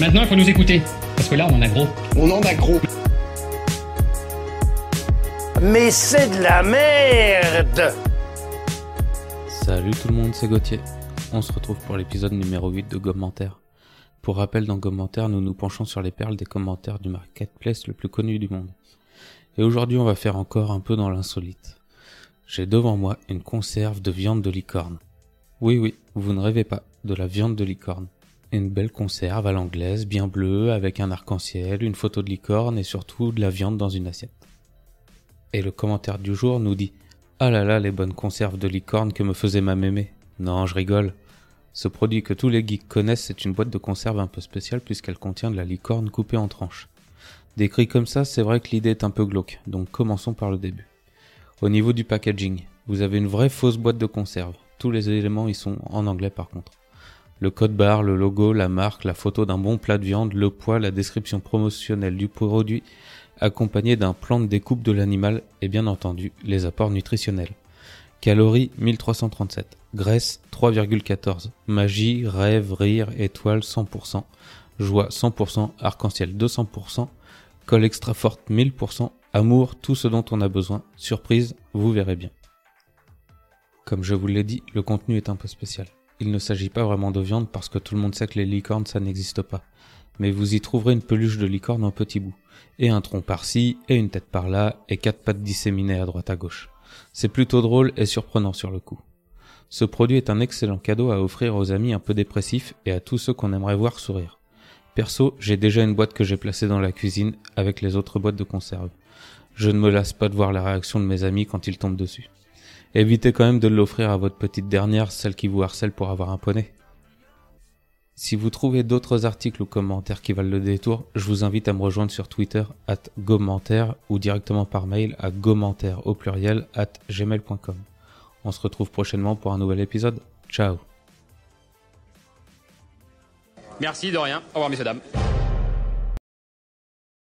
Maintenant, il faut nous écouter. Parce que là, on en a gros. On en a gros. Mais c'est de la merde Salut tout le monde, c'est Gauthier. On se retrouve pour l'épisode numéro 8 de Commentaire. Pour rappel, dans Commentaire, nous nous penchons sur les perles des commentaires du marketplace le plus connu du monde. Et aujourd'hui, on va faire encore un peu dans l'insolite. J'ai devant moi une conserve de viande de licorne. Oui, oui, vous ne rêvez pas, de la viande de licorne. Une belle conserve à l'anglaise, bien bleue, avec un arc-en-ciel, une photo de licorne et surtout de la viande dans une assiette. Et le commentaire du jour nous dit Ah là là, les bonnes conserves de licorne que me faisait ma mémé. Non, je rigole. Ce produit que tous les geeks connaissent, c'est une boîte de conserve un peu spéciale puisqu'elle contient de la licorne coupée en tranches. Décrit comme ça, c'est vrai que l'idée est un peu glauque, donc commençons par le début. Au niveau du packaging, vous avez une vraie fausse boîte de conserve. Tous les éléments y sont en anglais par contre. Le code barre, le logo, la marque, la photo d'un bon plat de viande, le poids, la description promotionnelle du produit, accompagné d'un plan de découpe de l'animal et bien entendu les apports nutritionnels. Calories 1337, graisse 3,14, magie, rêve, rire, étoile 100%, joie 100%, arc-en-ciel 200%, colle extra forte 1000%, amour tout ce dont on a besoin, surprise, vous verrez bien. Comme je vous l'ai dit, le contenu est un peu spécial. Il ne s'agit pas vraiment de viande parce que tout le monde sait que les licornes ça n'existe pas. Mais vous y trouverez une peluche de licorne en petits bouts. Et un tronc par-ci, et une tête par-là, et quatre pattes disséminées à droite à gauche. C'est plutôt drôle et surprenant sur le coup. Ce produit est un excellent cadeau à offrir aux amis un peu dépressifs et à tous ceux qu'on aimerait voir sourire. Perso, j'ai déjà une boîte que j'ai placée dans la cuisine avec les autres boîtes de conserve. Je ne me lasse pas de voir la réaction de mes amis quand ils tombent dessus. Évitez quand même de l'offrir à votre petite dernière, celle qui vous harcèle pour avoir un poney. Si vous trouvez d'autres articles ou commentaires qui valent le détour, je vous invite à me rejoindre sur Twitter at commentaire ou directement par mail à commentaire au pluriel at gmail.com. On se retrouve prochainement pour un nouvel épisode. Ciao Merci de rien. Au revoir, messieurs, dames.